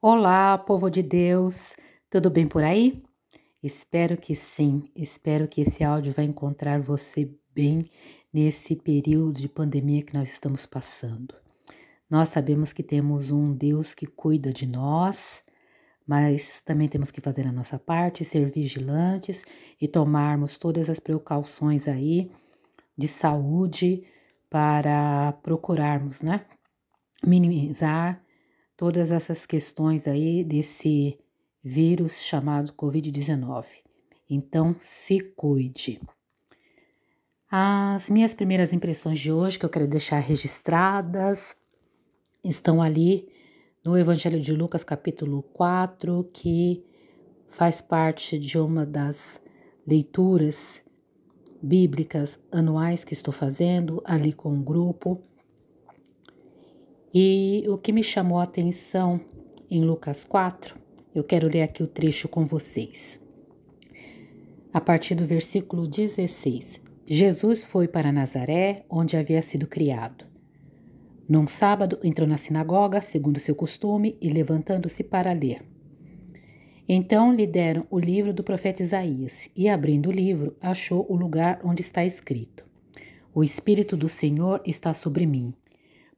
Olá, povo de Deus, tudo bem por aí? Espero que sim, espero que esse áudio vai encontrar você bem nesse período de pandemia que nós estamos passando. Nós sabemos que temos um Deus que cuida de nós, mas também temos que fazer a nossa parte, ser vigilantes e tomarmos todas as precauções aí de saúde para procurarmos, né? Minimizar todas essas questões aí desse vírus chamado Covid-19. Então, se cuide. As minhas primeiras impressões de hoje, que eu quero deixar registradas, estão ali no Evangelho de Lucas, capítulo 4, que faz parte de uma das leituras bíblicas anuais que estou fazendo ali com o grupo. E o que me chamou a atenção em Lucas 4, eu quero ler aqui o trecho com vocês. A partir do versículo 16. Jesus foi para Nazaré, onde havia sido criado. Num sábado entrou na sinagoga, segundo seu costume, e levantando-se para ler. Então lhe deram o livro do profeta Isaías, e abrindo o livro, achou o lugar onde está escrito: O Espírito do Senhor está sobre mim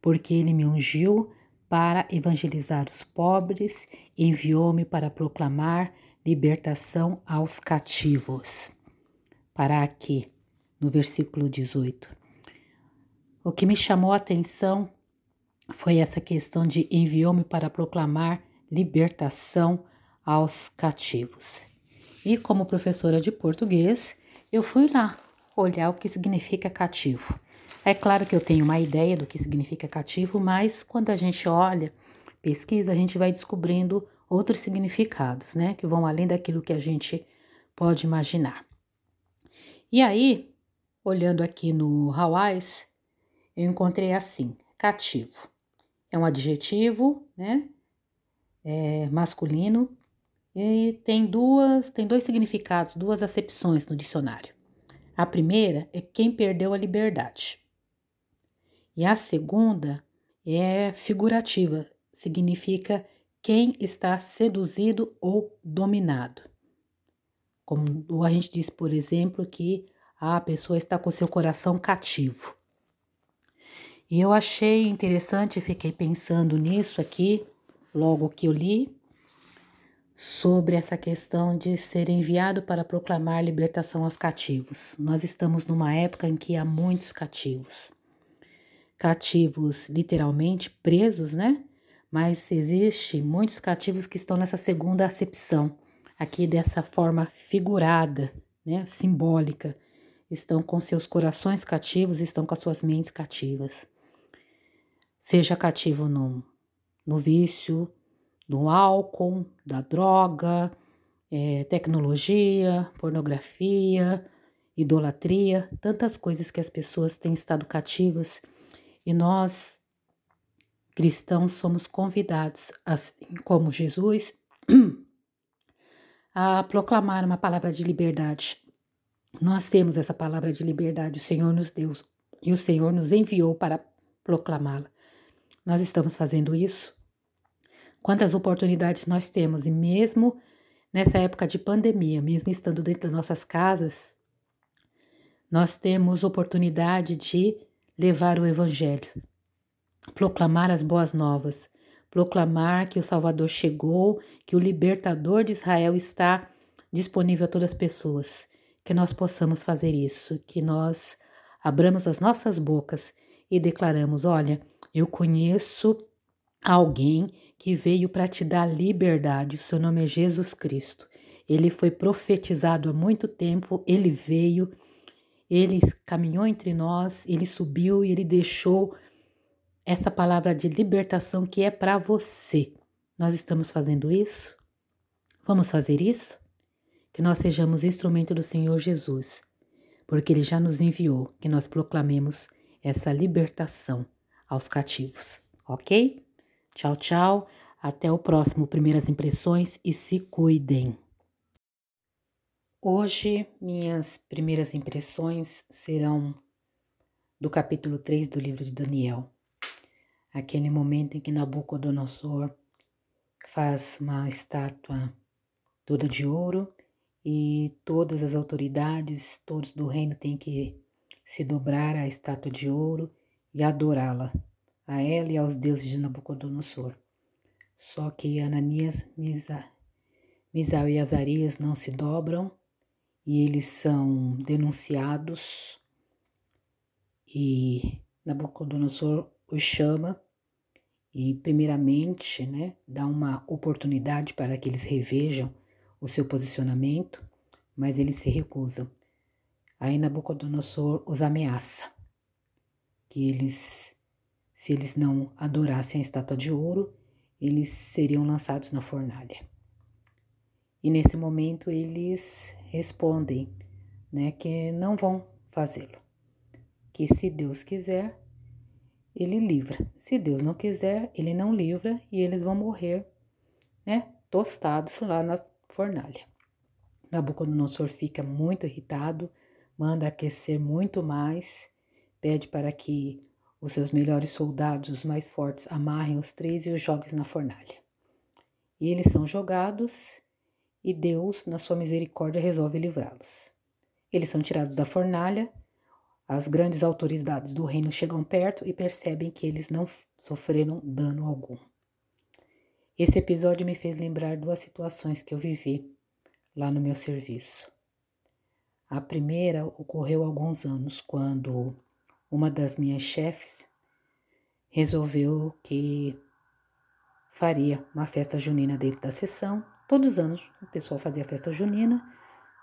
porque ele me ungiu para evangelizar os pobres, enviou-me para proclamar libertação aos cativos. Para aqui, no versículo 18. O que me chamou a atenção foi essa questão de enviou-me para proclamar libertação aos cativos. E como professora de português, eu fui lá olhar o que significa cativo. É claro que eu tenho uma ideia do que significa cativo, mas quando a gente olha, pesquisa, a gente vai descobrindo outros significados, né? Que vão além daquilo que a gente pode imaginar. E aí, olhando aqui no Hawaii, eu encontrei assim: cativo. É um adjetivo, né? É masculino e tem duas, tem dois significados, duas acepções no dicionário. A primeira é quem perdeu a liberdade. E a segunda é figurativa, significa quem está seduzido ou dominado. Como a gente diz, por exemplo, que a pessoa está com seu coração cativo. E eu achei interessante, fiquei pensando nisso aqui, logo que eu li, sobre essa questão de ser enviado para proclamar libertação aos cativos. Nós estamos numa época em que há muitos cativos cativos literalmente presos, né? Mas existe muitos cativos que estão nessa segunda acepção, aqui dessa forma figurada, né, simbólica. Estão com seus corações cativos, estão com as suas mentes cativas. Seja cativo no, no vício, no álcool, da droga, é, tecnologia, pornografia, idolatria, tantas coisas que as pessoas têm estado cativas e nós, cristãos, somos convidados, assim como Jesus, a proclamar uma palavra de liberdade. Nós temos essa palavra de liberdade, o Senhor nos deu e o Senhor nos enviou para proclamá-la. Nós estamos fazendo isso? Quantas oportunidades nós temos, e mesmo nessa época de pandemia, mesmo estando dentro das nossas casas, nós temos oportunidade de levar o Evangelho, proclamar as boas novas, proclamar que o Salvador chegou, que o libertador de Israel está disponível a todas as pessoas. Que nós possamos fazer isso, que nós abramos as nossas bocas e declaramos: olha, eu conheço alguém que veio para te dar liberdade, o seu nome é Jesus Cristo. Ele foi profetizado há muito tempo, ele veio ele caminhou entre nós, ele subiu e ele deixou essa palavra de libertação que é para você. Nós estamos fazendo isso? Vamos fazer isso? Que nós sejamos instrumento do Senhor Jesus, porque ele já nos enviou que nós proclamemos essa libertação aos cativos, ok? Tchau, tchau. Até o próximo Primeiras Impressões e se cuidem. Hoje, minhas primeiras impressões serão do capítulo 3 do livro de Daniel, aquele momento em que Nabucodonosor faz uma estátua toda de ouro e todas as autoridades, todos do reino têm que se dobrar à estátua de ouro e adorá-la, a ela e aos deuses de Nabucodonosor. Só que Ananias, Misa, Misael e Azarias não se dobram e eles são denunciados e Nabucodonosor os chama e primeiramente, né, dá uma oportunidade para que eles revejam o seu posicionamento, mas eles se recusam. Aí Nabucodonosor os ameaça que eles, se eles não adorassem a estátua de ouro, eles seriam lançados na fornalha. E nesse momento eles respondem, né, que não vão fazê-lo. Que se Deus quiser, ele livra. Se Deus não quiser, ele não livra e eles vão morrer, né, tostados lá na fornalha. Nabucodonosor fica muito irritado, manda aquecer muito mais, pede para que os seus melhores soldados, os mais fortes, amarrem os três e os joguem na fornalha. E eles são jogados e Deus, na sua misericórdia, resolve livrá-los. Eles são tirados da fornalha, as grandes autoridades do reino chegam perto e percebem que eles não sofreram dano algum. Esse episódio me fez lembrar duas situações que eu vivi lá no meu serviço. A primeira ocorreu há alguns anos, quando uma das minhas chefes resolveu que faria uma festa junina dentro da sessão. Todos os anos o pessoal fazia festa junina,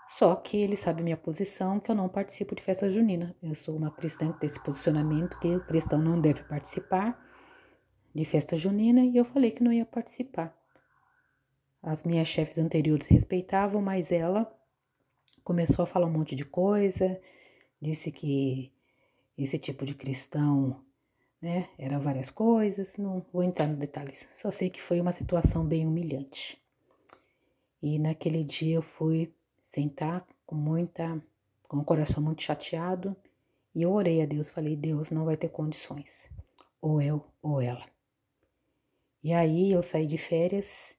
só que ele sabe minha posição, que eu não participo de festa junina. Eu sou uma cristã que tem esse posicionamento que o cristão não deve participar de festa junina e eu falei que não ia participar. As minhas chefes anteriores respeitavam, mas ela começou a falar um monte de coisa, disse que esse tipo de cristão, né, várias coisas, não vou entrar nos detalhes, só sei que foi uma situação bem humilhante. E naquele dia eu fui sentar com muita, com o coração muito chateado, e eu orei a Deus, falei: Deus não vai ter condições, ou eu ou ela. E aí eu saí de férias,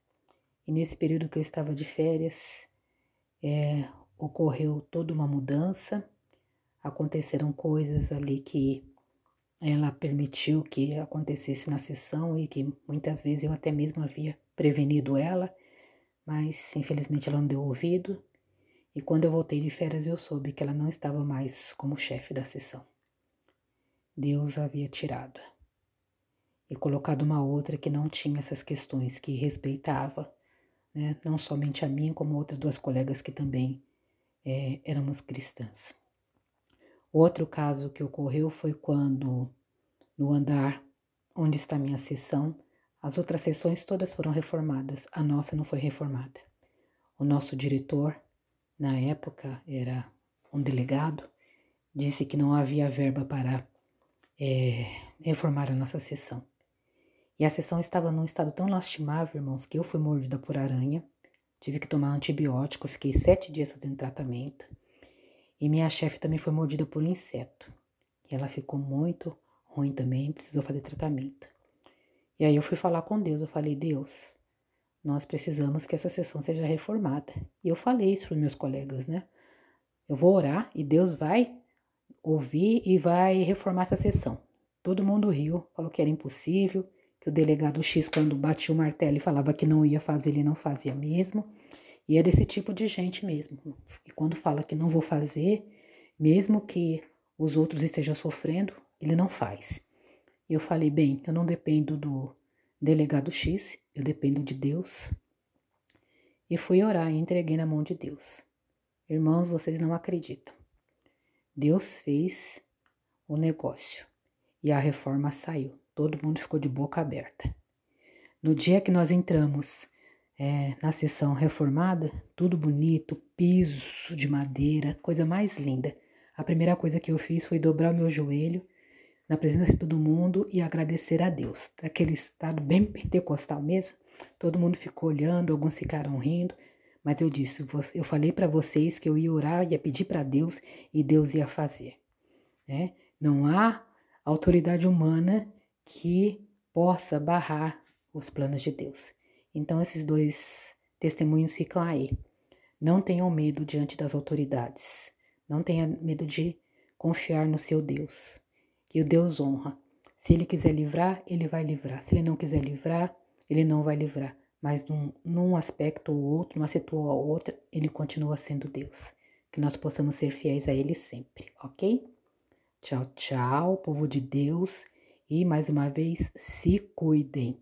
e nesse período que eu estava de férias, é, ocorreu toda uma mudança, aconteceram coisas ali que ela permitiu que acontecesse na sessão e que muitas vezes eu até mesmo havia prevenido ela, mas infelizmente ela não deu ouvido. E quando eu voltei de férias, eu soube que ela não estava mais como chefe da sessão. Deus havia tirado e colocado uma outra que não tinha essas questões, que respeitava, né, não somente a mim, como outras duas colegas que também é, éramos cristãs. Outro caso que ocorreu foi quando, no andar onde está minha sessão, as outras sessões todas foram reformadas, a nossa não foi reformada. O nosso diretor, na época, era um delegado, disse que não havia verba para é, reformar a nossa sessão. E a sessão estava num estado tão lastimável, irmãos, que eu fui mordida por aranha. Tive que tomar antibiótico, fiquei sete dias fazendo tratamento. E minha chefe também foi mordida por um inseto. E ela ficou muito ruim também, precisou fazer tratamento. E aí eu fui falar com Deus, eu falei, Deus, nós precisamos que essa sessão seja reformada. E eu falei isso para meus colegas, né? Eu vou orar e Deus vai ouvir e vai reformar essa sessão. Todo mundo riu, falou que era impossível, que o delegado X, quando batia o martelo e falava que não ia fazer, ele não fazia mesmo. E é desse tipo de gente mesmo, que quando fala que não vou fazer, mesmo que os outros estejam sofrendo, ele não faz. Eu falei, bem, eu não dependo do delegado X, eu dependo de Deus. E fui orar e entreguei na mão de Deus. Irmãos, vocês não acreditam. Deus fez o negócio e a reforma saiu. Todo mundo ficou de boca aberta. No dia que nós entramos é, na sessão reformada, tudo bonito, piso de madeira, coisa mais linda. A primeira coisa que eu fiz foi dobrar o meu joelho na presença de todo mundo e agradecer a Deus. Daquele estado bem pentecostal mesmo, todo mundo ficou olhando, alguns ficaram rindo, mas eu disse, eu falei para vocês que eu ia orar, ia pedir para Deus e Deus ia fazer. Né? Não há autoridade humana que possa barrar os planos de Deus. Então, esses dois testemunhos ficam aí. Não tenham medo diante das autoridades. Não tenha medo de confiar no seu Deus, que o Deus honra. Se ele quiser livrar, ele vai livrar. Se ele não quiser livrar, ele não vai livrar. Mas num, num aspecto ou outro, numa situação ou outra, ele continua sendo Deus. Que nós possamos ser fiéis a ele sempre, ok? Tchau, tchau, povo de Deus. E mais uma vez, se cuidem.